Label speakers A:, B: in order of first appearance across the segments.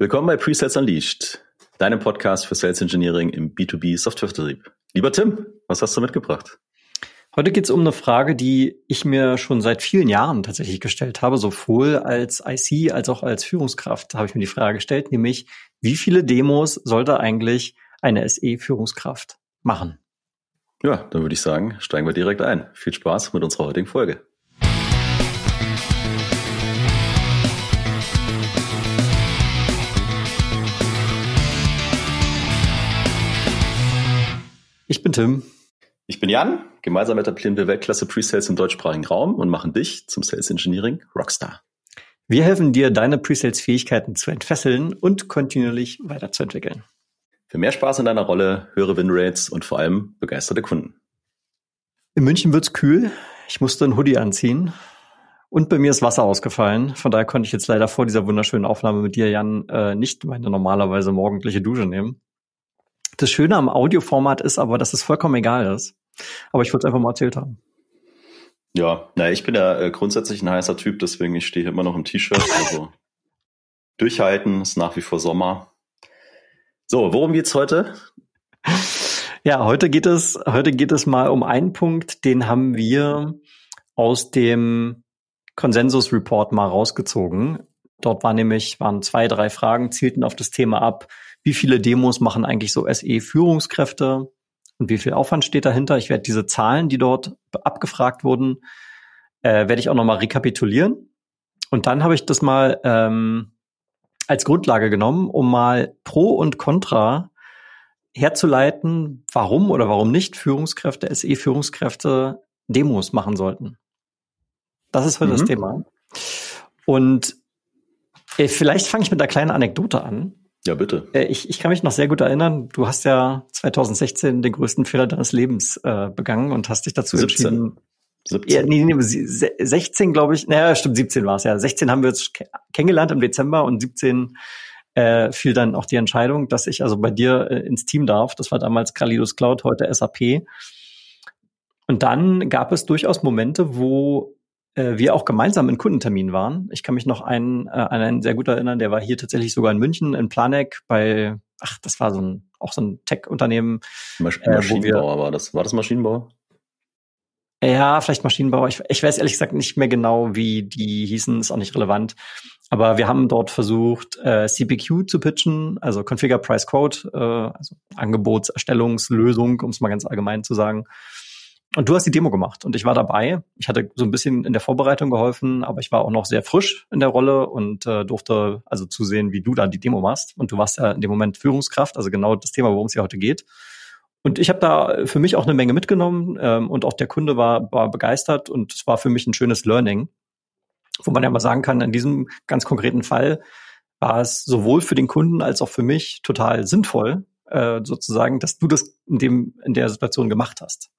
A: Willkommen bei Presets Unleashed, deinem Podcast für Sales Engineering im B2B Softwarevertrieb. Lieber Tim, was hast du mitgebracht?
B: Heute geht es um eine Frage, die ich mir schon seit vielen Jahren tatsächlich gestellt habe, sowohl als IC als auch als Führungskraft habe ich mir die Frage gestellt, nämlich wie viele Demos sollte eigentlich eine SE-Führungskraft machen?
A: Ja, dann würde ich sagen, steigen wir direkt ein. Viel Spaß mit unserer heutigen Folge.
B: Ich bin Tim.
A: Ich bin Jan. Gemeinsam etablieren wir Weltklasse Presales im deutschsprachigen Raum und machen dich zum Sales Engineering Rockstar.
B: Wir helfen dir, deine Presales-Fähigkeiten zu entfesseln und kontinuierlich weiterzuentwickeln.
A: Für mehr Spaß in deiner Rolle, höhere Winrates und vor allem begeisterte Kunden.
B: In München wird's kühl. Ich musste ein Hoodie anziehen. Und bei mir ist Wasser ausgefallen. Von daher konnte ich jetzt leider vor dieser wunderschönen Aufnahme mit dir, Jan, äh, nicht meine normalerweise morgendliche Dusche nehmen. Das Schöne am Audioformat ist aber, dass es vollkommen egal ist. Aber ich wollte es einfach mal erzählt haben.
A: Ja, naja, ich bin ja äh, grundsätzlich ein heißer Typ, deswegen ich stehe immer noch im T-Shirt. Also durchhalten, ist nach wie vor Sommer. So, worum geht's heute?
B: Ja, heute geht es, heute geht es mal um einen Punkt, den haben wir aus dem Konsensus Report mal rausgezogen. Dort war nämlich, waren zwei, drei Fragen, zielten auf das Thema ab, wie viele Demos machen eigentlich so SE-Führungskräfte und wie viel Aufwand steht dahinter. Ich werde diese Zahlen, die dort abgefragt wurden, äh, werde ich auch nochmal rekapitulieren. Und dann habe ich das mal ähm, als Grundlage genommen, um mal Pro und Contra herzuleiten, warum oder warum nicht Führungskräfte, SE-Führungskräfte Demos machen sollten. Das ist heute mhm. das Thema. Und äh, vielleicht fange ich mit einer kleinen Anekdote an.
A: Ja, bitte.
B: Äh, ich, ich kann mich noch sehr gut erinnern, du hast ja 2016 den größten Fehler deines Lebens äh, begangen und hast dich dazu 17. entschieden. 17. Ja, nee, nee, 16 glaube ich, naja, stimmt, 17 war es ja. 16 haben wir uns kennengelernt im Dezember und 17 äh, fiel dann auch die Entscheidung, dass ich also bei dir äh, ins Team darf. Das war damals Kralidus Cloud, heute SAP. Und dann gab es durchaus Momente, wo äh, wir auch gemeinsam in Kundentermin waren. Ich kann mich noch einen, äh, an einen sehr gut erinnern, der war hier tatsächlich sogar in München, in Planek bei, ach, das war so ein, auch so ein Tech-Unternehmen.
A: Masch äh, Maschinenbauer war das. War das Maschinenbau?
B: Ja, vielleicht Maschinenbauer. Ich, ich weiß ehrlich gesagt nicht mehr genau, wie die hießen, ist auch nicht relevant. Aber wir haben dort versucht, äh, CPQ zu pitchen, also Configure Price Quote, äh, also Angebotserstellungslösung, um es mal ganz allgemein zu sagen. Und du hast die Demo gemacht und ich war dabei. Ich hatte so ein bisschen in der Vorbereitung geholfen, aber ich war auch noch sehr frisch in der Rolle und äh, durfte also zusehen, wie du da die Demo machst. Und du warst ja in dem Moment Führungskraft, also genau das Thema, worum es hier heute geht. Und ich habe da für mich auch eine Menge mitgenommen ähm, und auch der Kunde war, war begeistert und es war für mich ein schönes Learning, wo man ja mal sagen kann, in diesem ganz konkreten Fall war es sowohl für den Kunden als auch für mich total sinnvoll, äh, sozusagen, dass du das in dem in der Situation gemacht hast.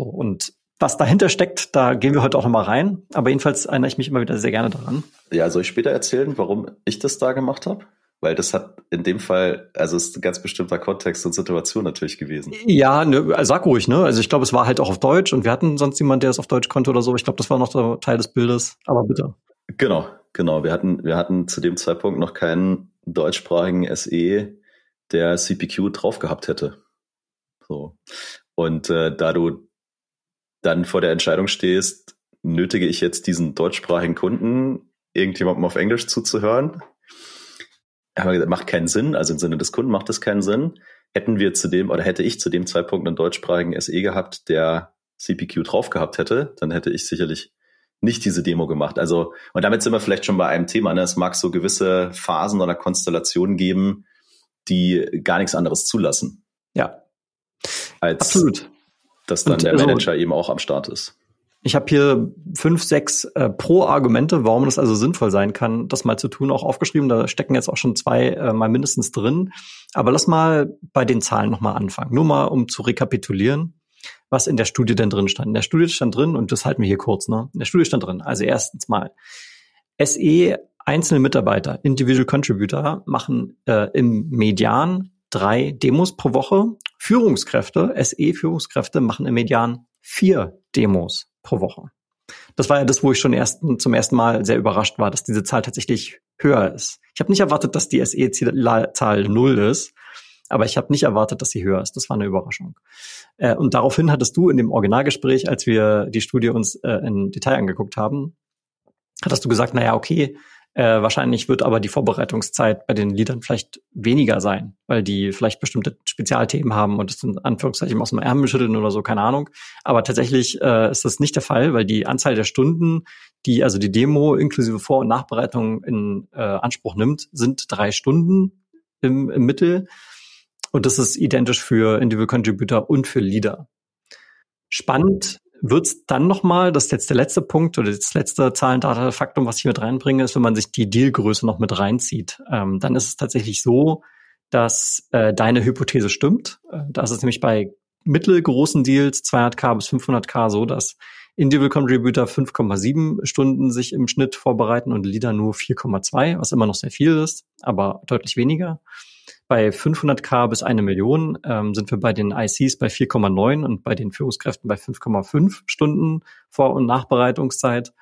B: So, und was dahinter steckt, da gehen wir heute auch nochmal rein. Aber jedenfalls erinnere ich mich immer wieder sehr gerne daran.
A: Ja, soll ich später erzählen, warum ich das da gemacht habe? Weil das hat in dem Fall, also ist ein ganz bestimmter Kontext und Situation natürlich gewesen.
B: Ja, ne, sag ruhig, ne? Also ich glaube, es war halt auch auf Deutsch und wir hatten sonst jemand, der es auf Deutsch konnte oder so. Ich glaube, das war noch Teil des Bildes. Aber bitte.
A: Genau, genau. Wir hatten, wir hatten zu dem Zeitpunkt noch keinen deutschsprachigen SE, der CPQ drauf gehabt hätte. So. Und äh, da du dann vor der Entscheidung stehst, nötige ich jetzt diesen deutschsprachigen Kunden, irgendjemandem auf Englisch zuzuhören? Haben wir gesagt, macht keinen Sinn, also im Sinne des Kunden macht das keinen Sinn. Hätten wir zu dem, oder hätte ich zu dem Zeitpunkt einen deutschsprachigen SE gehabt, der CPQ drauf gehabt hätte, dann hätte ich sicherlich nicht diese Demo gemacht. Also, und damit sind wir vielleicht schon bei einem Thema. Ne? Es mag so gewisse Phasen oder Konstellationen geben, die gar nichts anderes zulassen.
B: Ja.
A: Als Absolut dass dann und, der also Manager also, eben auch am Start ist.
B: Ich habe hier fünf, sechs äh, Pro-Argumente, warum das also sinnvoll sein kann, das mal zu tun, auch aufgeschrieben. Da stecken jetzt auch schon zwei äh, mal mindestens drin. Aber lass mal bei den Zahlen nochmal anfangen. Nur mal, um zu rekapitulieren, was in der Studie denn drin stand. In der Studie stand drin, und das halten wir hier kurz, ne? In der Studie stand drin. Also erstens mal, SE einzelne Mitarbeiter, Individual Contributor, machen äh, im Median drei Demos pro Woche. Führungskräfte, SE-Führungskräfte machen im Median vier Demos pro Woche. Das war ja das, wo ich schon ersten, zum ersten Mal sehr überrascht war, dass diese Zahl tatsächlich höher ist. Ich habe nicht erwartet, dass die SE-Zahl null ist, aber ich habe nicht erwartet, dass sie höher ist. Das war eine Überraschung. Äh, und daraufhin hattest du in dem Originalgespräch, als wir die Studie uns äh, in Detail angeguckt haben, hattest du gesagt, naja, okay, äh, wahrscheinlich wird aber die Vorbereitungszeit bei den Liedern vielleicht weniger sein, weil die vielleicht bestimmte Spezialthemen haben und es in Anführungszeichen aus dem Ärmel schütteln oder so, keine Ahnung. Aber tatsächlich äh, ist das nicht der Fall, weil die Anzahl der Stunden, die also die Demo inklusive Vor- und Nachbereitung in äh, Anspruch nimmt, sind drei Stunden im, im Mittel. Und das ist identisch für Individual Contributor und für Leader. Spannend wird's dann nochmal, das ist jetzt der letzte Punkt oder das letzte Zahlen-Data-Faktum, was ich mit reinbringe, ist, wenn man sich die Dealgröße noch mit reinzieht. Ähm, dann ist es tatsächlich so, dass äh, deine Hypothese stimmt. Äh, da ist es nämlich bei mittelgroßen Deals, 200k bis 500k, so, dass Individual Contributor 5,7 Stunden sich im Schnitt vorbereiten und Leader nur 4,2, was immer noch sehr viel ist, aber deutlich weniger. Bei 500k bis eine Million ähm, sind wir bei den ICs bei 4,9 und bei den Führungskräften bei 5,5 Stunden Vor- und Nachbereitungszeit.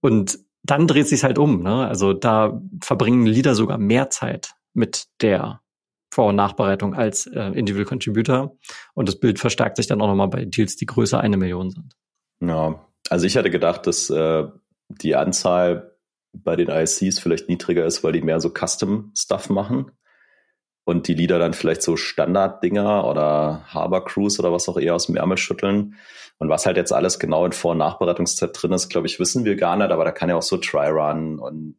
B: Und dann dreht sich halt um. Ne? Also da verbringen Leader sogar mehr Zeit mit der Vor- und Nachbereitung als äh, Individual Contributor. Und das Bild verstärkt sich dann auch nochmal bei Deals, die größer eine Million sind.
A: Ja, also ich hätte gedacht, dass äh, die Anzahl bei den ICs vielleicht niedriger ist, weil die mehr so Custom-Stuff machen und die Lieder dann vielleicht so Standarddinger oder Harbor Cruise oder was auch eher aus dem Ärmel schütteln. Und was halt jetzt alles genau in Vor- und Nachbereitungszeit drin ist, glaube ich, wissen wir gar nicht, aber da kann ja auch so Try-Run und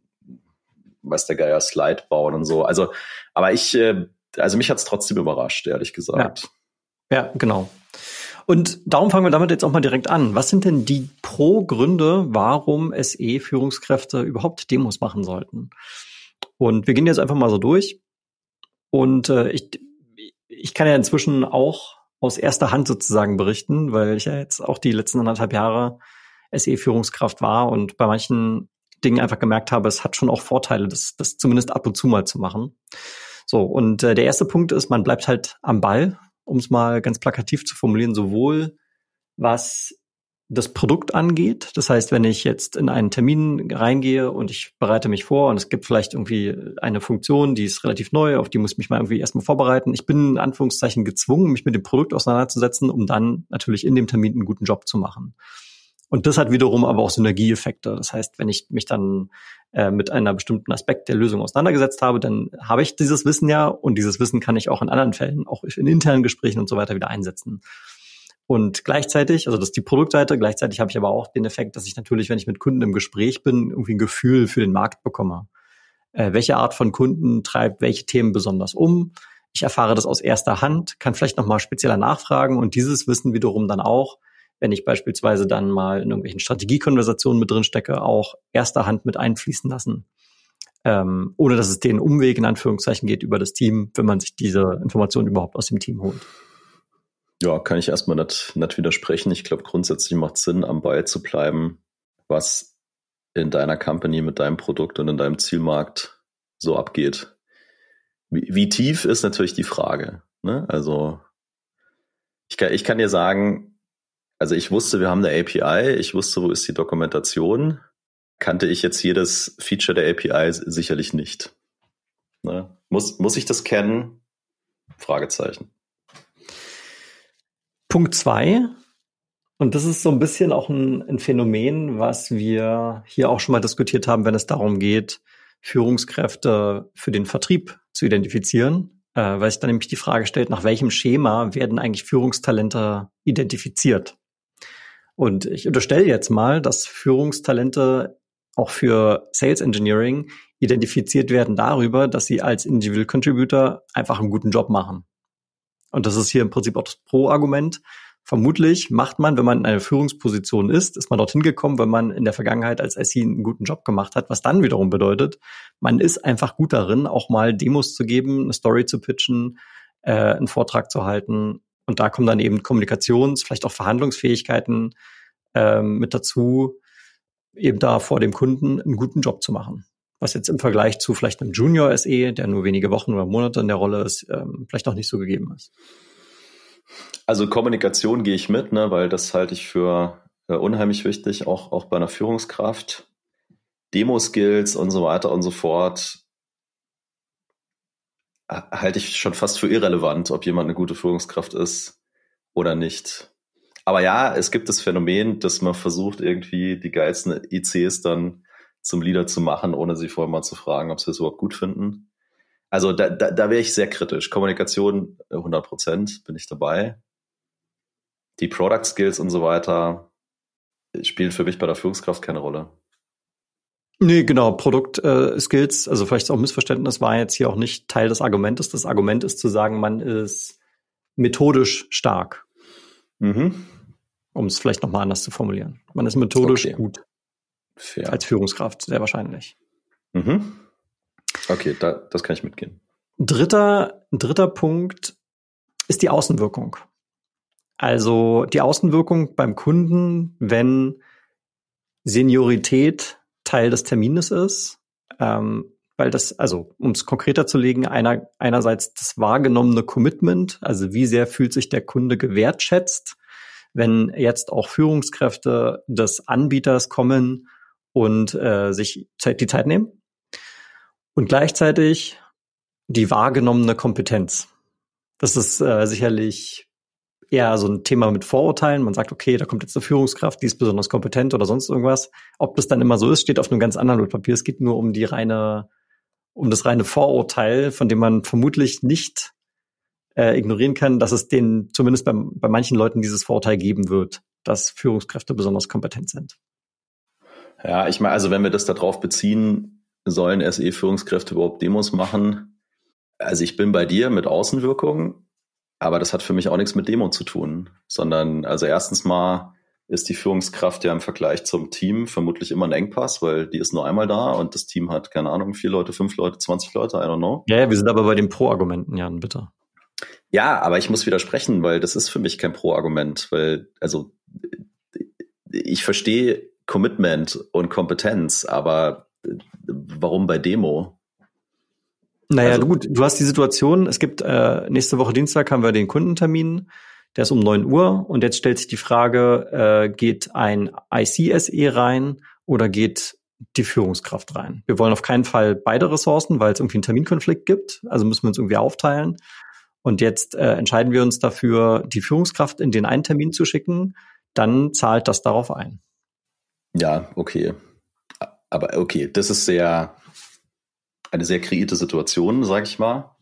A: weiß der Geier Slide bauen und so. Also, aber ich, äh, also mich hat's trotzdem überrascht, ehrlich gesagt.
B: Ja, ja genau. Und darum fangen wir damit jetzt auch mal direkt an. Was sind denn die Pro-Gründe, warum SE-Führungskräfte überhaupt Demos machen sollten? Und wir gehen jetzt einfach mal so durch. Und äh, ich, ich kann ja inzwischen auch aus erster Hand sozusagen berichten, weil ich ja jetzt auch die letzten anderthalb Jahre SE-Führungskraft war und bei manchen Dingen einfach gemerkt habe, es hat schon auch Vorteile, das, das zumindest ab und zu mal zu machen. So, und äh, der erste Punkt ist, man bleibt halt am Ball, um es mal ganz plakativ zu formulieren, sowohl was das Produkt angeht. Das heißt, wenn ich jetzt in einen Termin reingehe und ich bereite mich vor und es gibt vielleicht irgendwie eine Funktion, die ist relativ neu, auf die muss ich mich mal irgendwie erstmal vorbereiten. Ich bin in Anführungszeichen gezwungen, mich mit dem Produkt auseinanderzusetzen, um dann natürlich in dem Termin einen guten Job zu machen. Und das hat wiederum aber auch Synergieeffekte. Das heißt, wenn ich mich dann äh, mit einer bestimmten Aspekt der Lösung auseinandergesetzt habe, dann habe ich dieses Wissen ja und dieses Wissen kann ich auch in anderen Fällen, auch in internen Gesprächen und so weiter wieder einsetzen. Und gleichzeitig, also das ist die Produktseite, gleichzeitig habe ich aber auch den Effekt, dass ich natürlich, wenn ich mit Kunden im Gespräch bin, irgendwie ein Gefühl für den Markt bekomme. Äh, welche Art von Kunden treibt welche Themen besonders um? Ich erfahre das aus erster Hand, kann vielleicht nochmal spezieller nachfragen und dieses Wissen wiederum dann auch, wenn ich beispielsweise dann mal in irgendwelchen Strategiekonversationen mit drin stecke, auch erster Hand mit einfließen lassen. Ähm, ohne dass es den Umweg in Anführungszeichen geht über das Team, wenn man sich diese Informationen überhaupt aus dem Team holt.
A: Ja, kann ich erstmal nicht, nicht widersprechen. Ich glaube, grundsätzlich macht es Sinn, am Ball zu bleiben, was in deiner Company mit deinem Produkt und in deinem Zielmarkt so abgeht. Wie, wie tief ist natürlich die Frage. Ne? Also ich kann, ich kann dir sagen, also ich wusste, wir haben eine API, ich wusste, wo ist die Dokumentation. Kannte ich jetzt jedes Feature der API sicherlich nicht. Ne? Muss, muss ich das kennen? Fragezeichen.
B: Punkt zwei, und das ist so ein bisschen auch ein, ein, Phänomen, was wir hier auch schon mal diskutiert haben, wenn es darum geht, Führungskräfte für den Vertrieb zu identifizieren, äh, weil sich dann nämlich die Frage stellt, nach welchem Schema werden eigentlich Führungstalente identifiziert? Und ich unterstelle jetzt mal, dass Führungstalente auch für Sales Engineering identifiziert werden darüber, dass sie als Individual Contributor einfach einen guten Job machen. Und das ist hier im Prinzip auch das Pro-Argument. Vermutlich macht man, wenn man in einer Führungsposition ist, ist man dorthin gekommen, wenn man in der Vergangenheit als IC einen guten Job gemacht hat, was dann wiederum bedeutet, man ist einfach gut darin, auch mal Demos zu geben, eine Story zu pitchen, äh, einen Vortrag zu halten. Und da kommen dann eben Kommunikations-, vielleicht auch Verhandlungsfähigkeiten äh, mit dazu, eben da vor dem Kunden einen guten Job zu machen was jetzt im Vergleich zu vielleicht einem Junior SE, der nur wenige Wochen oder Monate in der Rolle ist, ähm, vielleicht noch nicht so gegeben ist.
A: Also Kommunikation gehe ich mit, ne, weil das halte ich für äh, unheimlich wichtig, auch, auch bei einer Führungskraft. Demo-Skills und so weiter und so fort halte ich schon fast für irrelevant, ob jemand eine gute Führungskraft ist oder nicht. Aber ja, es gibt das Phänomen, dass man versucht, irgendwie die geilsten ICs dann zum Leader zu machen, ohne sie vorher mal zu fragen, ob sie es überhaupt gut finden. Also da, da, da wäre ich sehr kritisch. Kommunikation 100 Prozent bin ich dabei. Die Product Skills und so weiter spielen für mich bei der Führungskraft keine Rolle.
B: Nee, genau, Produkt-Skills, äh, also vielleicht auch Missverständnis, war jetzt hier auch nicht Teil des Argumentes. Das Argument ist zu sagen, man ist methodisch stark. Mhm. Um es vielleicht nochmal anders zu formulieren. Man ist methodisch okay. gut. Fair. Als Führungskraft, sehr wahrscheinlich.
A: Mhm. Okay, da, das kann ich mitgehen.
B: Dritter, dritter Punkt ist die Außenwirkung. Also die Außenwirkung beim Kunden, wenn Seniorität Teil des Termines ist, ähm, weil das, also um es konkreter zu legen, einer, einerseits das wahrgenommene Commitment, also wie sehr fühlt sich der Kunde gewertschätzt, wenn jetzt auch Führungskräfte des Anbieters kommen und äh, sich die Zeit nehmen. Und gleichzeitig die wahrgenommene Kompetenz. Das ist äh, sicherlich eher so ein Thema mit Vorurteilen. Man sagt, okay, da kommt jetzt eine Führungskraft, die ist besonders kompetent oder sonst irgendwas. Ob das dann immer so ist, steht auf einem ganz anderen Blatt Papier. Es geht nur um die reine, um das reine Vorurteil, von dem man vermutlich nicht äh, ignorieren kann, dass es den zumindest bei, bei manchen Leuten dieses Vorurteil geben wird, dass Führungskräfte besonders kompetent sind.
A: Ja, ich meine, also wenn wir das darauf beziehen, sollen SE-Führungskräfte überhaupt Demos machen? Also ich bin bei dir mit Außenwirkungen. Aber das hat für mich auch nichts mit Demo zu tun, sondern also erstens mal ist die Führungskraft ja im Vergleich zum Team vermutlich immer ein Engpass, weil die ist nur einmal da und das Team hat, keine Ahnung, vier Leute, fünf Leute, 20 Leute, I don't know.
B: Ja, ja wir sind aber bei den Pro-Argumenten, Jan, bitte.
A: Ja, aber ich muss widersprechen, weil das ist für mich kein Pro-Argument, weil, also, ich verstehe Commitment und Kompetenz, aber warum bei Demo?
B: Naja, also, gut, du hast die Situation, es gibt äh, nächste Woche Dienstag haben wir den Kundentermin, der ist um neun Uhr und jetzt stellt sich die Frage, äh, geht ein ICSE rein oder geht die Führungskraft rein? Wir wollen auf keinen Fall beide Ressourcen, weil es irgendwie einen Terminkonflikt gibt, also müssen wir uns irgendwie aufteilen. Und jetzt äh, entscheiden wir uns dafür, die Führungskraft in den einen Termin zu schicken, dann zahlt das darauf ein.
A: Ja, okay. Aber okay, das ist sehr, eine sehr kreierte Situation, sag ich mal.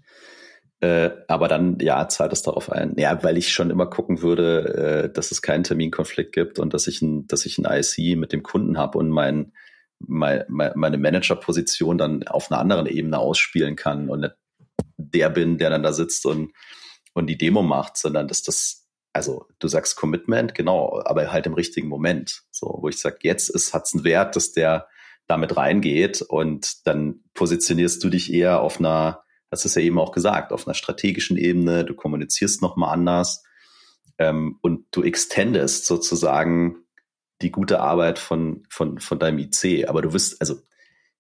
A: Äh, aber dann, ja, zahlt es darauf ein. Ja, weil ich schon immer gucken würde, äh, dass es keinen Terminkonflikt gibt und dass ich ein, dass ich ein IC mit dem Kunden habe und mein, mein, meine Managerposition dann auf einer anderen Ebene ausspielen kann und nicht der bin, der dann da sitzt und, und die Demo macht, sondern dass das, also du sagst Commitment, genau, aber halt im richtigen Moment. So, wo ich sage, jetzt ist, hat's einen Wert, dass der damit reingeht und dann positionierst du dich eher auf einer, das ist ja eben auch gesagt, auf einer strategischen Ebene, du kommunizierst nochmal anders ähm, und du extendest sozusagen die gute Arbeit von, von, von deinem IC. Aber du wirst, also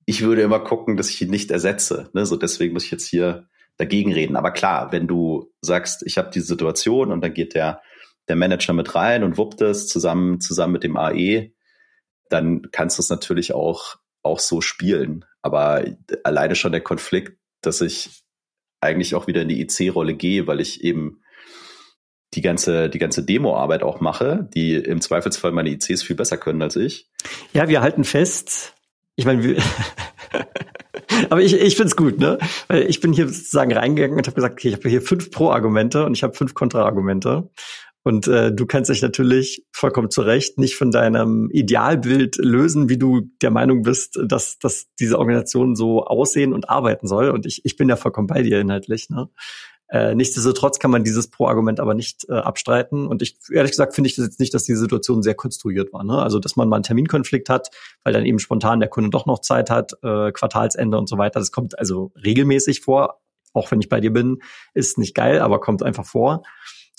A: ich würde immer gucken, dass ich ihn nicht ersetze. Ne? So deswegen muss ich jetzt hier dagegen reden. Aber klar, wenn du sagst, ich habe diese Situation und dann geht der, der Manager mit rein und wuppt es zusammen, zusammen mit dem AE, dann kannst du es natürlich auch, auch so spielen. Aber alleine schon der Konflikt, dass ich eigentlich auch wieder in die IC-Rolle gehe, weil ich eben die ganze, die ganze Demo-Arbeit auch mache, die im Zweifelsfall meine ICs viel besser können als ich.
B: Ja, wir halten fest, ich meine, wir aber ich, ich finde es gut, ne? Weil ich bin hier sozusagen reingegangen und habe gesagt, okay, ich habe hier fünf Pro-Argumente und ich habe fünf Kontra-Argumente. Und äh, du kannst dich natürlich vollkommen zu Recht nicht von deinem Idealbild lösen, wie du der Meinung bist, dass, dass diese Organisation so aussehen und arbeiten soll. Und ich, ich bin ja vollkommen bei dir inhaltlich. Ne? Äh, nichtsdestotrotz kann man dieses Pro-Argument aber nicht äh, abstreiten. Und ich ehrlich gesagt finde ich das jetzt nicht, dass die Situation sehr konstruiert war. Ne? Also dass man mal einen Terminkonflikt hat, weil dann eben spontan der Kunde doch noch Zeit hat, äh, Quartalsende und so weiter. Das kommt also regelmäßig vor. Auch wenn ich bei dir bin, ist nicht geil, aber kommt einfach vor.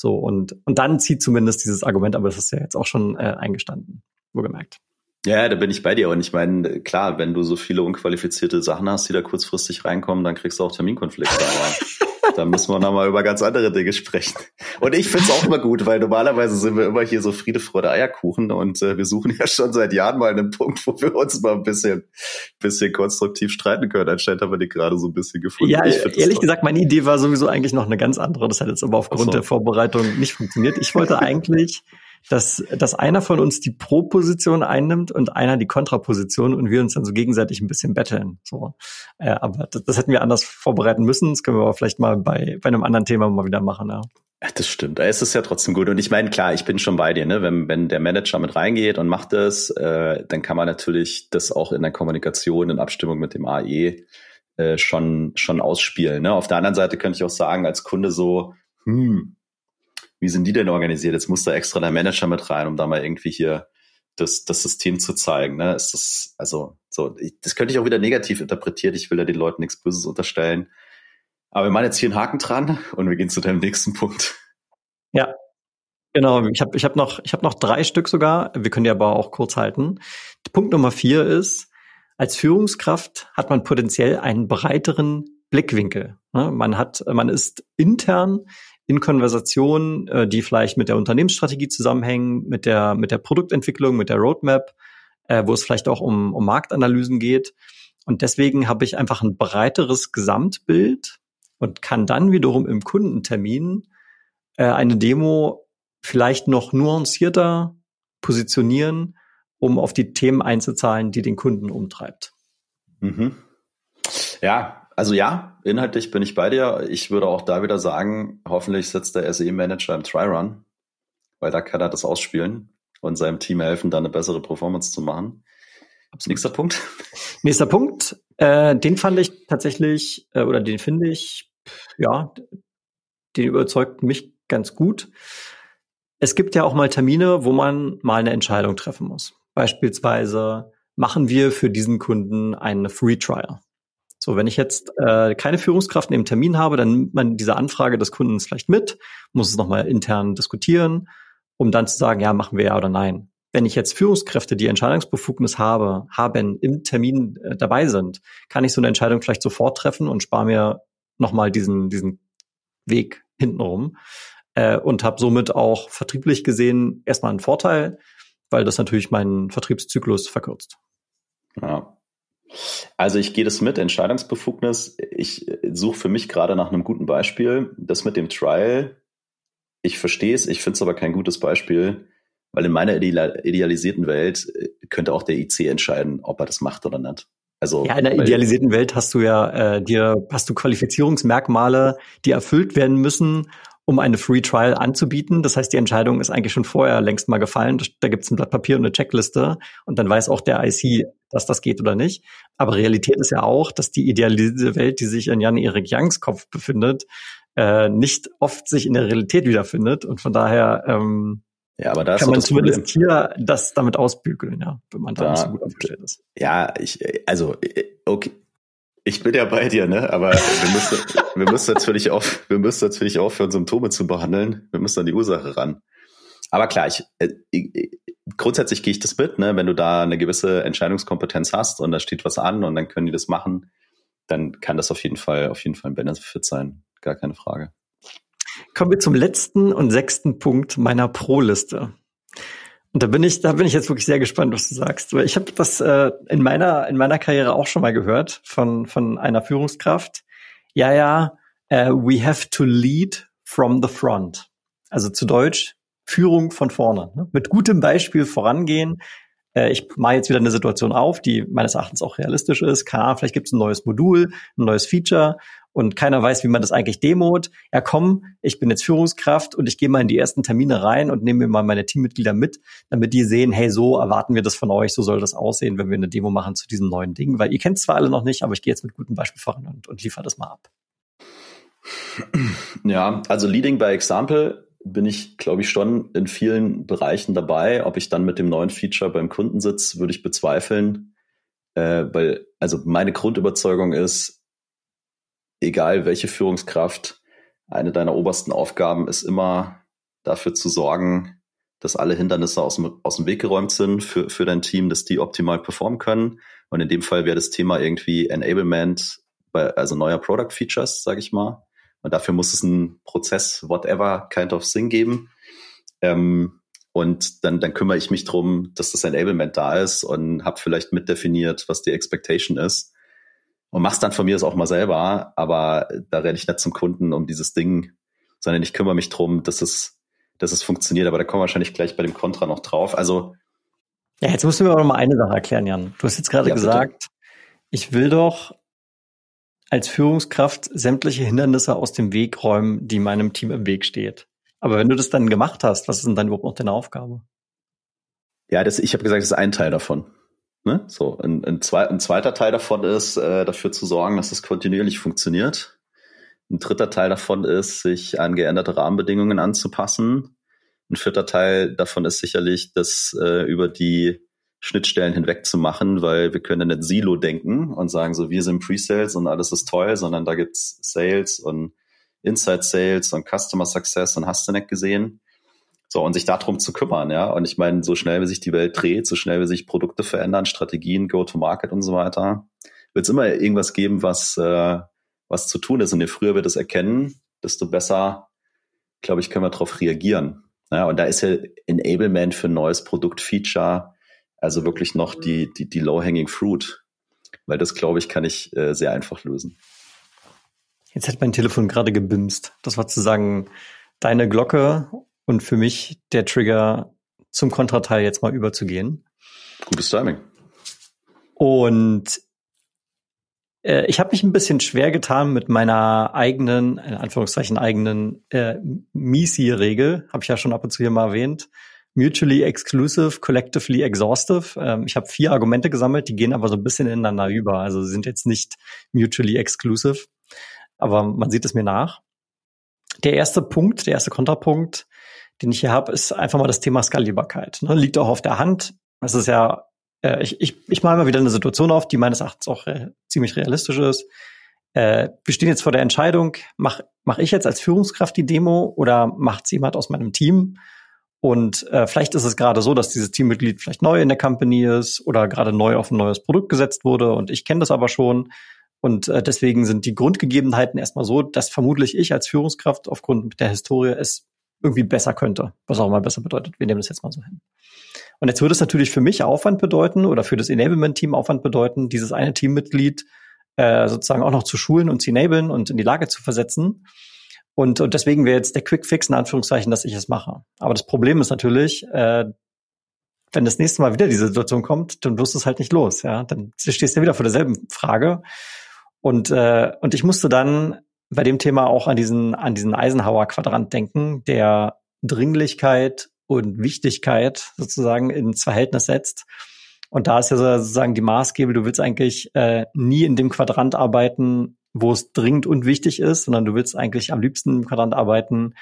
B: So, und, und dann zieht zumindest dieses Argument, aber das ist ja jetzt auch schon äh, eingestanden, wohlgemerkt.
A: Ja, da bin ich bei dir. Und ich meine, klar, wenn du so viele unqualifizierte Sachen hast, die da kurzfristig reinkommen, dann kriegst du auch Terminkonflikte. Da müssen wir nochmal über ganz andere Dinge sprechen. Und ich find's auch immer gut, weil normalerweise sind wir immer hier so Friede, Freude, Eierkuchen und äh, wir suchen ja schon seit Jahren mal einen Punkt, wo wir uns mal ein bisschen, bisschen konstruktiv streiten können. Anscheinend haben wir die gerade so ein bisschen gefunden.
B: Ja, ehrlich gesagt, meine Idee war sowieso eigentlich noch eine ganz andere. Das hat jetzt aber aufgrund so. der Vorbereitung nicht funktioniert. Ich wollte eigentlich dass, dass einer von uns die Pro-Position einnimmt und einer die Kontraposition und wir uns dann so gegenseitig ein bisschen betteln. So. Äh, aber das, das hätten wir anders vorbereiten müssen. Das können wir aber vielleicht mal bei, bei einem anderen Thema mal wieder machen. Ja.
A: Das stimmt. Es ist ja trotzdem gut. Und ich meine, klar, ich bin schon bei dir, ne? Wenn, wenn der Manager mit reingeht und macht das, äh, dann kann man natürlich das auch in der Kommunikation, in Abstimmung mit dem AE äh, schon, schon ausspielen. Ne? Auf der anderen Seite könnte ich auch sagen, als Kunde so, hm, wie sind die denn organisiert? Jetzt muss da extra der Manager mit rein, um da mal irgendwie hier das, das System zu zeigen. Ne? Ist das, also, so, ich, das könnte ich auch wieder negativ interpretiert. Ich will ja den Leuten nichts Böses unterstellen. Aber wir machen jetzt hier einen Haken dran und wir gehen zu deinem nächsten Punkt.
B: Ja, Genau, ich habe ich hab noch, ich hab noch drei Stück sogar. Wir können die aber auch kurz halten. Punkt Nummer vier ist, als Führungskraft hat man potenziell einen breiteren Blickwinkel. Ne? Man hat, man ist intern in Konversationen, äh, die vielleicht mit der Unternehmensstrategie zusammenhängen, mit der, mit der Produktentwicklung, mit der Roadmap, äh, wo es vielleicht auch um, um Marktanalysen geht. Und deswegen habe ich einfach ein breiteres Gesamtbild und kann dann wiederum im Kundentermin äh, eine Demo vielleicht noch nuancierter positionieren, um auf die Themen einzuzahlen, die den Kunden umtreibt.
A: Mhm. Ja, also ja, inhaltlich bin ich bei dir. Ich würde auch da wieder sagen, hoffentlich sitzt der SE-Manager im Try-Run, weil da kann er das ausspielen und seinem Team helfen, da eine bessere Performance zu machen. Absolut. Nächster Punkt.
B: Nächster Punkt. Äh, den fand ich tatsächlich, äh, oder den finde ich, ja, den überzeugt mich ganz gut. Es gibt ja auch mal Termine, wo man mal eine Entscheidung treffen muss. Beispielsweise machen wir für diesen Kunden eine Free Trial. So, wenn ich jetzt äh, keine Führungskraft dem Termin habe, dann nimmt man diese Anfrage des Kundens vielleicht mit, muss es nochmal intern diskutieren, um dann zu sagen, ja, machen wir ja oder nein. Wenn ich jetzt Führungskräfte, die Entscheidungsbefugnis habe, haben im Termin äh, dabei sind, kann ich so eine Entscheidung vielleicht sofort treffen und spare mir nochmal diesen, diesen Weg hintenrum äh, und habe somit auch vertrieblich gesehen erstmal einen Vorteil, weil das natürlich meinen Vertriebszyklus verkürzt.
A: Ja, also ich gehe das mit, Entscheidungsbefugnis. Ich suche für mich gerade nach einem guten Beispiel. Das mit dem Trial, ich verstehe es, ich finde es aber kein gutes Beispiel, weil in meiner idealisierten Welt äh, könnte auch der IC entscheiden, ob er das macht oder nicht.
B: Also, ja, in der idealisierten Welt hast du ja äh, dir hast du Qualifizierungsmerkmale, die erfüllt werden müssen, um eine Free Trial anzubieten. Das heißt, die Entscheidung ist eigentlich schon vorher längst mal gefallen. Da gibt es ein Blatt Papier und eine Checkliste und dann weiß auch der IC, dass das geht oder nicht. Aber Realität ist ja auch, dass die idealisierte Welt, die sich in Jan-Erik Youngs Kopf befindet, äh, nicht oft sich in der Realität wiederfindet. Und von daher ähm, ja, aber da kann man zumindest hier das damit ausbügeln, ja, wenn man da, da nicht so gut aufgestellt ist.
A: Ja, ich, also, okay, ich bin ja bei dir, ne? Aber wir müssen, wir müssen natürlich auch, wir müssen natürlich aufhören, Symptome zu behandeln. Wir müssen an die Ursache ran. Aber klar, ich, äh, ich, grundsätzlich gehe ich das mit, ne? Wenn du da eine gewisse Entscheidungskompetenz hast und da steht was an und dann können die das machen, dann kann das auf jeden Fall, auf jeden Fall ein Benefit sein. Gar keine Frage.
B: Kommen wir zum letzten und sechsten Punkt meiner Pro-Liste. Und da bin ich, da bin ich jetzt wirklich sehr gespannt, was du sagst. Ich habe das äh, in meiner in meiner Karriere auch schon mal gehört von von einer Führungskraft. Ja, ja, uh, we have to lead from the front. Also zu Deutsch Führung von vorne. Ne? Mit gutem Beispiel vorangehen. Äh, ich mache jetzt wieder eine Situation auf, die meines Erachtens auch realistisch ist. Klar, vielleicht gibt es ein neues Modul, ein neues Feature und keiner weiß, wie man das eigentlich demot. Ja, komm, ich bin jetzt Führungskraft und ich gehe mal in die ersten Termine rein und nehme mir mal meine Teammitglieder mit, damit die sehen, hey, so erwarten wir das von euch, so soll das aussehen, wenn wir eine Demo machen zu diesem neuen Ding, weil ihr kennt zwar alle noch nicht, aber ich gehe jetzt mit gutem Beispiel voran und, und liefere das mal ab.
A: Ja, also Leading by Example bin ich, glaube ich, schon in vielen Bereichen dabei. Ob ich dann mit dem neuen Feature beim Kunden sitze, würde ich bezweifeln. Äh, weil, also meine Grundüberzeugung ist, egal welche Führungskraft, eine deiner obersten Aufgaben ist immer dafür zu sorgen, dass alle Hindernisse aus dem, aus dem Weg geräumt sind für, für dein Team, dass die optimal performen können. Und in dem Fall wäre das Thema irgendwie Enablement, bei, also neuer Product Features, sage ich mal, Und dafür muss es einen Prozess, whatever kind of thing geben. Ähm, und dann, dann kümmere ich mich drum, dass das Enablement da ist und habe vielleicht mitdefiniert, was die Expectation ist. Und mach's dann von mir das auch mal selber, aber da renne ich nicht zum Kunden um dieses Ding, sondern ich kümmere mich drum, dass es, dass es funktioniert. Aber da kommen wir wahrscheinlich gleich bei dem Kontra noch drauf. Also
B: ja, jetzt musst du mir aber noch mal eine Sache erklären, Jan. Du hast jetzt gerade ja, gesagt, bitte. ich will doch als Führungskraft sämtliche Hindernisse aus dem Weg räumen, die meinem Team im Weg steht. Aber wenn du das dann gemacht hast, was ist denn dann überhaupt noch deine Aufgabe?
A: Ja, das, ich habe gesagt, das ist ein Teil davon. Ne? So, ein, ein, zwei, ein zweiter Teil davon ist, äh, dafür zu sorgen, dass es kontinuierlich funktioniert. Ein dritter Teil davon ist, sich an geänderte Rahmenbedingungen anzupassen. Ein vierter Teil davon ist sicherlich, das äh, über die Schnittstellen hinweg zu machen, weil wir können nicht Silo denken und sagen so, wir sind Pre-Sales und alles ist toll, sondern da gibt's Sales und Inside Sales und Customer Success und hast du nicht gesehen. So, und sich darum zu kümmern, ja. Und ich meine, so schnell wie sich die Welt dreht, so schnell wie sich Produkte verändern, Strategien, Go-to-Market und so weiter, wird es immer irgendwas geben, was, äh, was zu tun ist. Und je früher wir das erkennen, desto besser, glaube ich, können wir darauf reagieren. Ja, und da ist ja Enablement für ein neues Produkt-Feature, also wirklich noch die, die, die low-hanging fruit. Weil das, glaube ich, kann ich äh, sehr einfach lösen.
B: Jetzt hat mein Telefon gerade gebimst. Das war zu sagen, deine Glocke und für mich der Trigger zum Kontrateil jetzt mal überzugehen.
A: Gutes Timing.
B: Und äh, ich habe mich ein bisschen schwer getan mit meiner eigenen, in Anführungszeichen eigenen äh, MISI-Regel, habe ich ja schon ab und zu hier mal erwähnt. Mutually exclusive, collectively exhaustive. Ähm, ich habe vier Argumente gesammelt, die gehen aber so ein bisschen ineinander über. Also sie sind jetzt nicht mutually exclusive aber man sieht es mir nach. Der erste Punkt, der erste Kontrapunkt, den ich hier habe, ist einfach mal das Thema Skalierbarkeit. Ne? Liegt auch auf der Hand. Es ist ja, äh, ich, ich, ich mal mal wieder eine Situation auf, die meines Erachtens auch äh, ziemlich realistisch ist. Äh, wir stehen jetzt vor der Entscheidung, mache mach ich jetzt als Führungskraft die Demo oder macht jemand aus meinem Team? Und äh, vielleicht ist es gerade so, dass dieses Teammitglied vielleicht neu in der Company ist oder gerade neu auf ein neues Produkt gesetzt wurde und ich kenne das aber schon und äh, deswegen sind die Grundgegebenheiten erstmal so, dass vermutlich ich als Führungskraft aufgrund der Historie es irgendwie besser könnte, was auch immer besser bedeutet. Wir nehmen das jetzt mal so hin. Und jetzt würde es natürlich für mich Aufwand bedeuten oder für das Enablement-Team Aufwand bedeuten, dieses eine Teammitglied äh, sozusagen auch noch zu schulen und zu enablen und in die Lage zu versetzen. Und, und deswegen wäre jetzt der Quick Fix in Anführungszeichen, dass ich es mache. Aber das Problem ist natürlich, äh, wenn das nächste Mal wieder diese Situation kommt, dann wirst du es halt nicht los. Ja, dann stehst du wieder vor derselben Frage. Und, äh, und ich musste dann bei dem Thema auch an diesen, an diesen Eisenhower-Quadrant denken, der Dringlichkeit und Wichtigkeit sozusagen ins Verhältnis setzt. Und da ist ja sozusagen die Maßgebel, du willst eigentlich äh, nie in dem Quadrant arbeiten, wo es dringend und wichtig ist, sondern du willst eigentlich am liebsten im Quadrant arbeiten,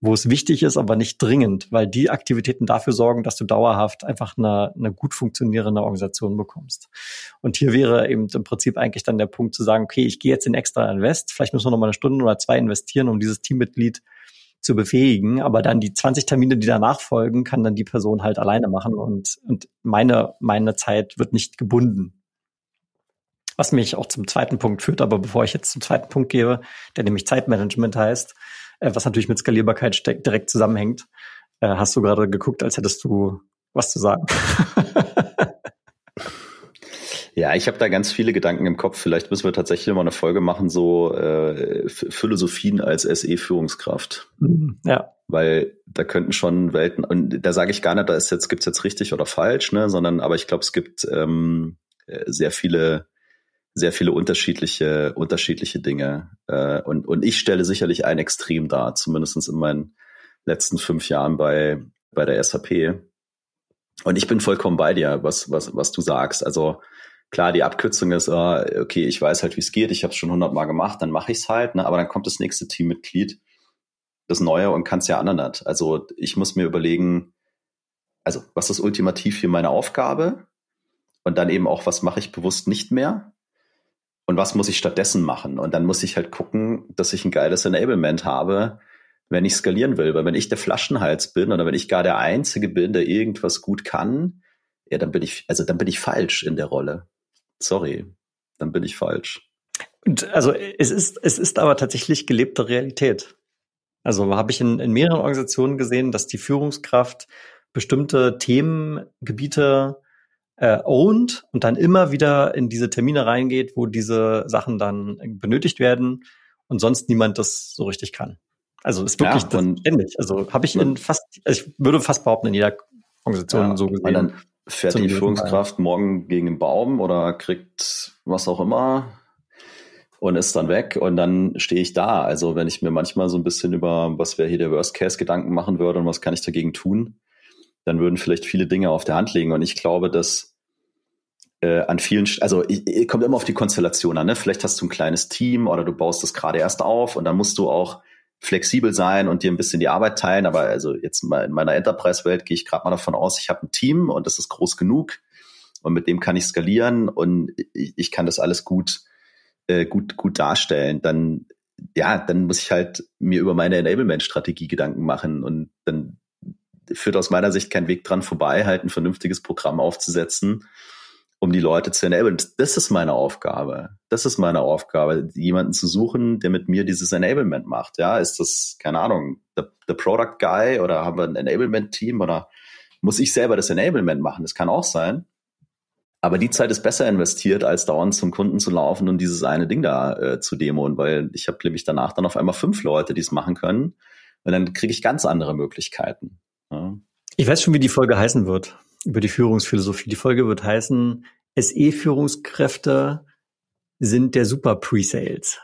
B: wo es wichtig ist, aber nicht dringend, weil die Aktivitäten dafür sorgen, dass du dauerhaft einfach eine, eine gut funktionierende Organisation bekommst. Und hier wäre eben im Prinzip eigentlich dann der Punkt zu sagen, okay, ich gehe jetzt in extra Invest, vielleicht müssen wir noch mal eine Stunde oder zwei investieren, um dieses Teammitglied zu befähigen, aber dann die 20 Termine, die danach folgen, kann dann die Person halt alleine machen und, und meine, meine Zeit wird nicht gebunden. Was mich auch zum zweiten Punkt führt, aber bevor ich jetzt zum zweiten Punkt gehe, der nämlich Zeitmanagement heißt, äh, was natürlich mit Skalierbarkeit direkt zusammenhängt. Äh, hast du gerade geguckt, als hättest du was zu sagen?
A: Ja, ich habe da ganz viele Gedanken im Kopf. Vielleicht müssen wir tatsächlich mal eine Folge machen, so äh, Philosophien als SE-Führungskraft.
B: Mhm, ja.
A: Weil da könnten schon Welten, und da sage ich gar nicht, da ist jetzt, gibt's jetzt richtig oder falsch, ne, sondern aber ich glaube, es gibt ähm, äh, sehr viele sehr viele unterschiedliche, unterschiedliche Dinge. Äh, und, und ich stelle sicherlich ein Extrem dar, zumindestens in meinen letzten fünf Jahren bei, bei der SAP. Und ich bin vollkommen bei dir, was, was, was du sagst. Also klar, die Abkürzung ist, äh, okay, ich weiß halt, wie es geht, ich habe es schon hundertmal gemacht, dann mache ich es halt, ne? aber dann kommt das nächste Teammitglied, das Neue und kann es ja nicht. Also ich muss mir überlegen, also was ist ultimativ hier meine Aufgabe? Und dann eben auch, was mache ich bewusst nicht mehr? Und was muss ich stattdessen machen? Und dann muss ich halt gucken, dass ich ein geiles Enablement habe, wenn ich skalieren will. Weil wenn ich der Flaschenhals bin oder wenn ich gar der Einzige bin, der irgendwas gut kann, ja, dann bin ich, also dann bin ich falsch in der Rolle. Sorry, dann bin ich falsch.
B: Und also es ist, es ist aber tatsächlich gelebte Realität. Also habe ich in, in mehreren Organisationen gesehen, dass die Führungskraft bestimmte Themengebiete äh, owned und dann immer wieder in diese Termine reingeht, wo diese Sachen dann benötigt werden und sonst niemand das so richtig kann. Also ist wirklich ja, ständig. Also habe ich in fast, ich würde fast behaupten, in jeder Organisation ja, so gesehen.
A: Dann fährt die Führungskraft morgen gegen den Baum oder kriegt was auch immer und ist dann weg und dann stehe ich da. Also wenn ich mir manchmal so ein bisschen über, was wäre hier der Worst-Case-Gedanken machen würde und was kann ich dagegen tun, dann würden vielleicht viele Dinge auf der Hand liegen. Und ich glaube, dass äh, an vielen, also ich, kommt immer auf die Konstellation an. Ne? Vielleicht hast du ein kleines Team oder du baust das gerade erst auf und dann musst du auch flexibel sein und dir ein bisschen die Arbeit teilen. Aber also jetzt mal in meiner Enterprise-Welt gehe ich gerade mal davon aus, ich habe ein Team und das ist groß genug und mit dem kann ich skalieren und ich, ich kann das alles gut äh, gut, gut darstellen, dann, ja, dann muss ich halt mir über meine Enablement-Strategie Gedanken machen und dann führt aus meiner Sicht kein Weg dran vorbei, halt ein vernünftiges Programm aufzusetzen, um die Leute zu enablen. Das ist meine Aufgabe. Das ist meine Aufgabe, jemanden zu suchen, der mit mir dieses Enablement macht. Ja, ist das, keine Ahnung, der, der Product Guy oder haben wir ein Enablement-Team oder muss ich selber das Enablement machen? Das kann auch sein. Aber die Zeit ist besser investiert, als dauernd zum Kunden zu laufen und dieses eine Ding da äh, zu demoen, weil ich habe nämlich danach dann auf einmal fünf Leute, die es machen können. Und dann kriege ich ganz andere Möglichkeiten. Ja.
B: Ich weiß schon, wie die Folge heißen wird, über die Führungsphilosophie. Die Folge wird heißen, SE-Führungskräfte sind der Super Pre-Sales.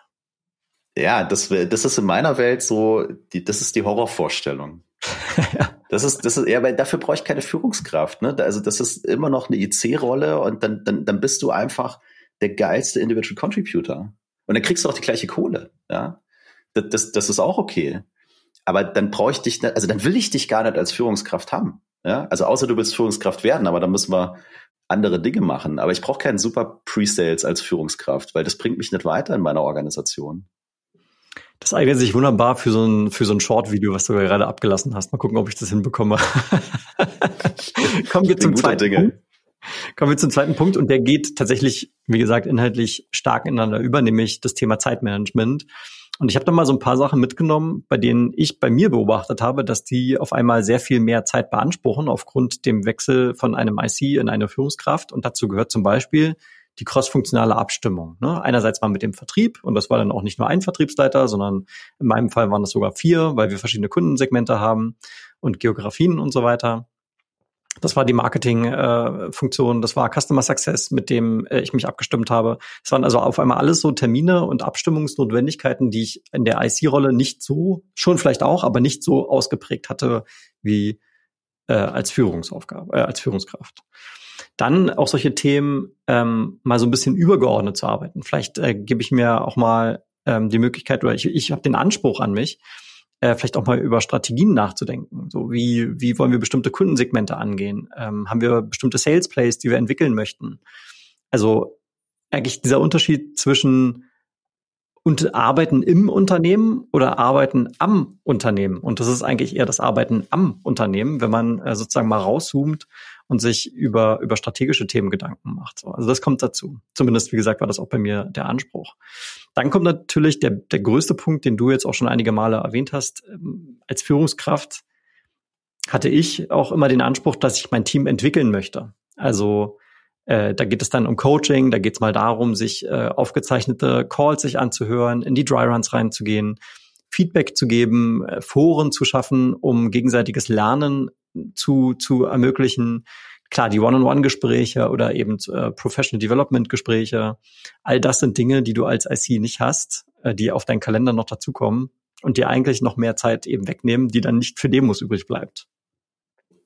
A: Ja, das, das ist in meiner Welt so, die, das ist die Horrorvorstellung. ja. Das ist, das ist, ja, weil dafür brauche ich keine Führungskraft, ne? Also das ist immer noch eine IC-Rolle und dann, dann, dann bist du einfach der geilste Individual Contributor. Und dann kriegst du auch die gleiche Kohle, ja? Das, das, das ist auch okay. Aber dann brauche ich dich, also dann will ich dich gar nicht als Führungskraft haben, ja? Also außer du willst Führungskraft werden, aber dann müssen wir andere Dinge machen. Aber ich brauche keinen super Pre-Sales als Führungskraft, weil das bringt mich nicht weiter in meiner Organisation.
B: Das eignet sich wunderbar für so ein, für so ein Short-Video, was du gerade abgelassen hast. Mal gucken, ob ich das hinbekomme. Kommen wir zum zweiten Dinge. Punkt. Kommen wir zum zweiten Punkt und der geht tatsächlich, wie gesagt, inhaltlich stark ineinander über, nämlich das Thema Zeitmanagement. Und ich habe da mal so ein paar Sachen mitgenommen, bei denen ich bei mir beobachtet habe, dass die auf einmal sehr viel mehr Zeit beanspruchen aufgrund dem Wechsel von einem IC in eine Führungskraft. Und dazu gehört zum Beispiel die crossfunktionale Abstimmung. Ne? Einerseits mal mit dem Vertrieb und das war dann auch nicht nur ein Vertriebsleiter, sondern in meinem Fall waren das sogar vier, weil wir verschiedene Kundensegmente haben und Geografien und so weiter. Das war die Marketing-Funktion, äh, das war Customer Success, mit dem äh, ich mich abgestimmt habe. Es waren also auf einmal alles so Termine und Abstimmungsnotwendigkeiten, die ich in der IC-Rolle nicht so, schon vielleicht auch, aber nicht so ausgeprägt hatte wie äh, als Führungsaufgabe, äh, als Führungskraft dann auch solche Themen ähm, mal so ein bisschen übergeordnet zu arbeiten. Vielleicht äh, gebe ich mir auch mal ähm, die Möglichkeit oder ich, ich habe den Anspruch an mich, äh, vielleicht auch mal über Strategien nachzudenken. So wie, wie wollen wir bestimmte Kundensegmente angehen? Ähm, haben wir bestimmte Sales Plays, die wir entwickeln möchten? Also eigentlich dieser Unterschied zwischen und arbeiten im Unternehmen oder arbeiten am Unternehmen. Und das ist eigentlich eher das Arbeiten am Unternehmen, wenn man äh, sozusagen mal rauszoomt und sich über, über strategische Themen Gedanken macht. So, also das kommt dazu. Zumindest, wie gesagt, war das auch bei mir der Anspruch. Dann kommt natürlich der, der größte Punkt, den du jetzt auch schon einige Male erwähnt hast. Ähm, als Führungskraft hatte ich auch immer den Anspruch, dass ich mein Team entwickeln möchte. Also äh, da geht es dann um Coaching, da geht es mal darum, sich äh, aufgezeichnete Calls sich anzuhören, in die Dryruns reinzugehen, Feedback zu geben, äh, Foren zu schaffen, um gegenseitiges Lernen zu, zu ermöglichen. Klar, die One-on-One-Gespräche oder eben äh, Professional Development-Gespräche, all das sind Dinge, die du als IC nicht hast, äh, die auf deinen Kalender noch dazukommen und dir eigentlich noch mehr Zeit eben wegnehmen, die dann nicht für Demos übrig bleibt.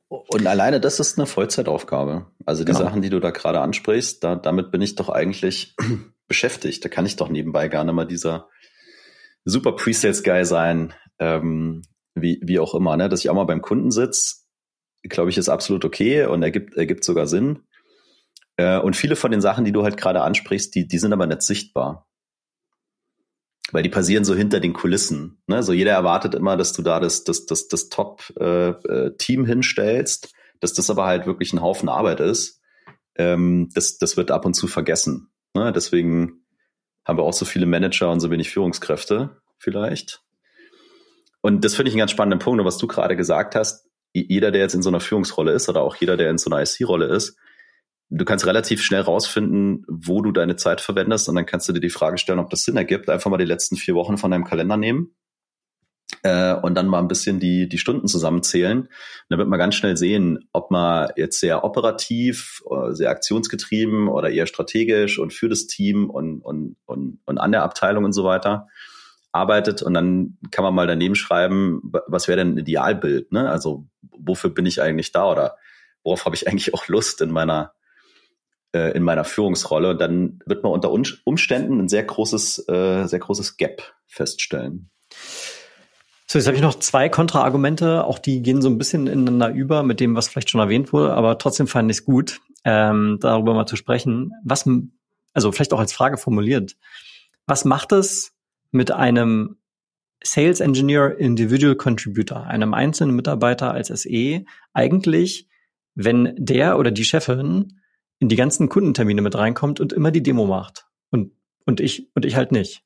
A: Und alleine das ist eine Vollzeitaufgabe. Also die genau. Sachen, die du da gerade ansprichst, da, damit bin ich doch eigentlich beschäftigt. Da kann ich doch nebenbei gerne mal dieser super Pre-Sales-Guy sein, ähm, wie, wie auch immer, ne? dass ich auch mal beim Kunden sitze, glaube ich, ist absolut okay und ergibt, ergibt sogar Sinn. Äh, und viele von den Sachen, die du halt gerade ansprichst, die, die sind aber nicht sichtbar weil die passieren so hinter den Kulissen. Ne? So jeder erwartet immer, dass du da das, das, das, das Top-Team äh, äh hinstellst, dass das aber halt wirklich ein Haufen Arbeit ist. Ähm, das, das wird ab und zu vergessen. Ne? Deswegen haben wir auch so viele Manager und so wenig Führungskräfte vielleicht. Und das finde ich einen ganz spannenden Punkt, was du gerade gesagt hast. Jeder, der jetzt in so einer Führungsrolle ist oder auch jeder, der in so einer IC-Rolle ist, du kannst relativ schnell rausfinden, wo du deine Zeit verwendest und dann kannst du dir die Frage stellen, ob das Sinn ergibt. Einfach mal die letzten vier Wochen von deinem Kalender nehmen äh, und dann mal ein bisschen die, die Stunden zusammenzählen. Dann wird man ganz schnell sehen, ob man jetzt sehr operativ, äh, sehr aktionsgetrieben oder eher strategisch und für das Team und, und, und, und an der Abteilung und so weiter arbeitet und dann kann man mal daneben schreiben, was wäre denn ein Idealbild, ne? Also wofür bin ich eigentlich da oder worauf habe ich eigentlich auch Lust in meiner äh, in meiner Führungsrolle und dann wird man unter Umständen ein sehr großes äh, sehr großes Gap feststellen.
B: So, jetzt habe ich noch zwei Kontraargumente, auch die gehen so ein bisschen ineinander über mit dem, was vielleicht schon erwähnt wurde, aber trotzdem fand ich es gut, ähm, darüber mal zu sprechen. Was, also vielleicht auch als Frage formuliert, was macht es mit einem Sales Engineer Individual Contributor, einem einzelnen Mitarbeiter als SE, eigentlich, wenn der oder die Chefin in die ganzen Kundentermine mit reinkommt und immer die Demo macht. Und, und ich, und ich halt nicht.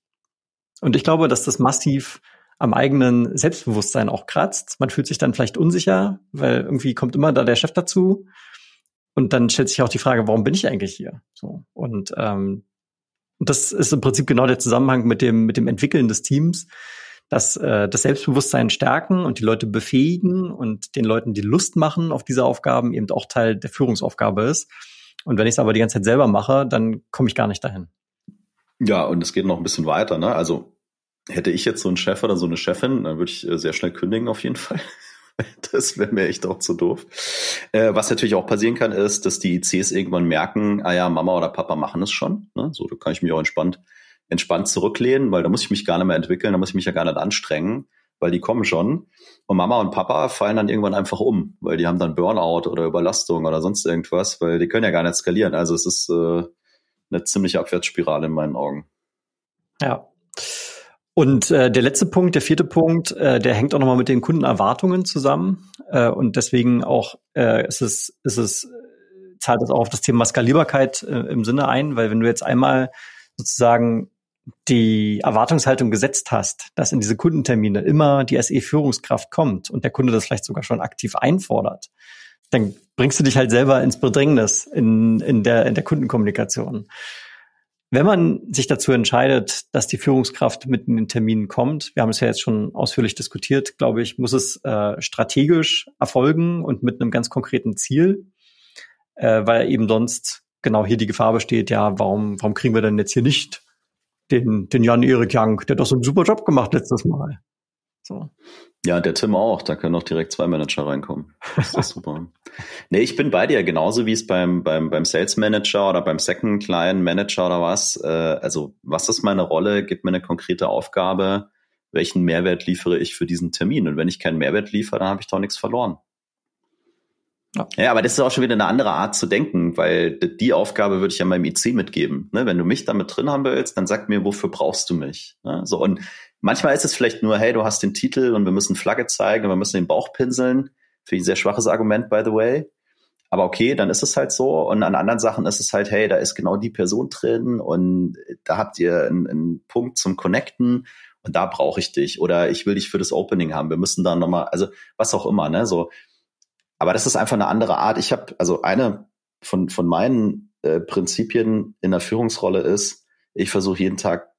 B: Und ich glaube, dass das massiv am eigenen Selbstbewusstsein auch kratzt. Man fühlt sich dann vielleicht unsicher, weil irgendwie kommt immer da der Chef dazu. Und dann stellt sich auch die Frage, warum bin ich eigentlich hier? So. Und ähm, das ist im Prinzip genau der Zusammenhang mit dem, mit dem Entwickeln des Teams, dass äh, das Selbstbewusstsein stärken und die Leute befähigen und den Leuten die Lust machen auf diese Aufgaben eben auch Teil der Führungsaufgabe ist. Und wenn ich es aber die ganze Zeit selber mache, dann komme ich gar nicht dahin.
A: Ja, und es geht noch ein bisschen weiter. Ne? Also hätte ich jetzt so einen Chef oder so eine Chefin, dann würde ich äh, sehr schnell kündigen auf jeden Fall. Das wäre mir echt auch zu doof. Äh, was natürlich auch passieren kann, ist, dass die ICs irgendwann merken, ah ja, Mama oder Papa machen es schon. Ne? So, da kann ich mich auch entspannt, entspannt zurücklehnen, weil da muss ich mich gar nicht mehr entwickeln, da muss ich mich ja gar nicht anstrengen, weil die kommen schon. Und Mama und Papa fallen dann irgendwann einfach um, weil die haben dann Burnout oder Überlastung oder sonst irgendwas, weil die können ja gar nicht skalieren. Also es ist äh, eine ziemliche Abwärtsspirale in meinen Augen.
B: Ja. Und äh, der letzte Punkt, der vierte Punkt, äh, der hängt auch nochmal mit den Kundenerwartungen zusammen. Äh, und deswegen auch äh, ist es, ist es, zahlt es auch auf das Thema Skalierbarkeit äh, im Sinne ein, weil wenn du jetzt einmal sozusagen die Erwartungshaltung gesetzt hast, dass in diese Kundentermine immer die SE-Führungskraft kommt und der Kunde das vielleicht sogar schon aktiv einfordert, dann bringst du dich halt selber ins Bedrängnis in, in, der, in der Kundenkommunikation. Wenn man sich dazu entscheidet, dass die Führungskraft mit in den Terminen kommt, wir haben es ja jetzt schon ausführlich diskutiert, glaube ich, muss es äh, strategisch erfolgen und mit einem ganz konkreten Ziel, äh, weil eben sonst genau hier die Gefahr besteht, ja, warum, warum kriegen wir denn jetzt hier nicht den, den Jan-Erik Young, der hat doch so einen super Job gemacht letztes Mal.
A: So. Ja, der Tim auch. Da können auch direkt zwei Manager reinkommen. Das ist super. nee, ich bin bei dir. Genauso wie es beim, beim, beim Sales Manager oder beim Second Client Manager oder was. Äh, also, was ist meine Rolle? Gib mir eine konkrete Aufgabe. Welchen Mehrwert liefere ich für diesen Termin? Und wenn ich keinen Mehrwert liefere, dann habe ich doch nichts verloren. Ja. ja, aber das ist auch schon wieder eine andere Art zu denken, weil die Aufgabe würde ich ja meinem IC mitgeben. Ne? Wenn du mich damit drin haben willst, dann sag mir, wofür brauchst du mich? Ne? So, und Manchmal ist es vielleicht nur, hey, du hast den Titel und wir müssen Flagge zeigen und wir müssen den Bauch pinseln. Finde ich ein sehr schwaches Argument, by the way. Aber okay, dann ist es halt so. Und an anderen Sachen ist es halt, hey, da ist genau die Person drin und da habt ihr einen, einen Punkt zum Connecten und da brauche ich dich oder ich will dich für das Opening haben. Wir müssen da nochmal, also was auch immer, ne? So. Aber das ist einfach eine andere Art. Ich habe, also eine von, von meinen äh, Prinzipien in der Führungsrolle ist, ich versuche jeden Tag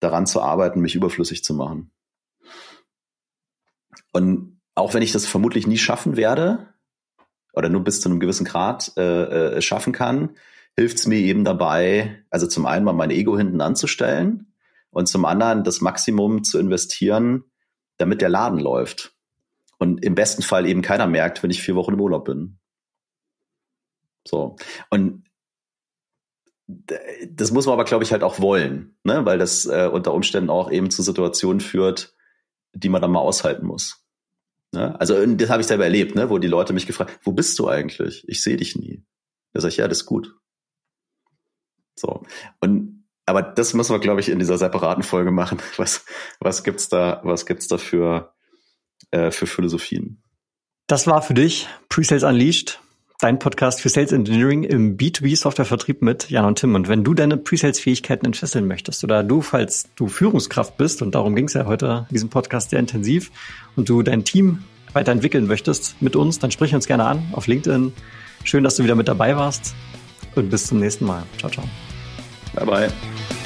A: daran zu arbeiten, mich überflüssig zu machen. Und auch wenn ich das vermutlich nie schaffen werde oder nur bis zu einem gewissen Grad äh, äh, schaffen kann, hilft es mir eben dabei, also zum einen mal mein Ego hinten anzustellen und zum anderen das Maximum zu investieren, damit der Laden läuft. Und im besten Fall eben keiner merkt, wenn ich vier Wochen im Urlaub bin. So. Und das muss man aber, glaube ich, halt auch wollen, ne? weil das äh, unter Umständen auch eben zu Situationen führt, die man dann mal aushalten muss. Ne? Also das habe ich selber erlebt, ne? wo die Leute mich gefragt, wo bist du eigentlich? Ich sehe dich nie. Da sage ich, ja, das ist gut. So. Und aber das müssen wir, glaube ich, in dieser separaten Folge machen. Was, was gibt's da, was gibt's da für, äh, für Philosophien?
B: Das war für dich Presales Unleashed dein Podcast für Sales Engineering im B2B Softwarevertrieb mit Jan und Tim. Und wenn du deine Pre-Sales-Fähigkeiten entfesseln möchtest oder du, falls du Führungskraft bist, und darum ging es ja heute in diesem Podcast sehr intensiv, und du dein Team weiterentwickeln möchtest mit uns, dann sprich uns gerne an auf LinkedIn. Schön, dass du wieder mit dabei warst und bis zum nächsten Mal. Ciao, ciao.
A: Bye, bye.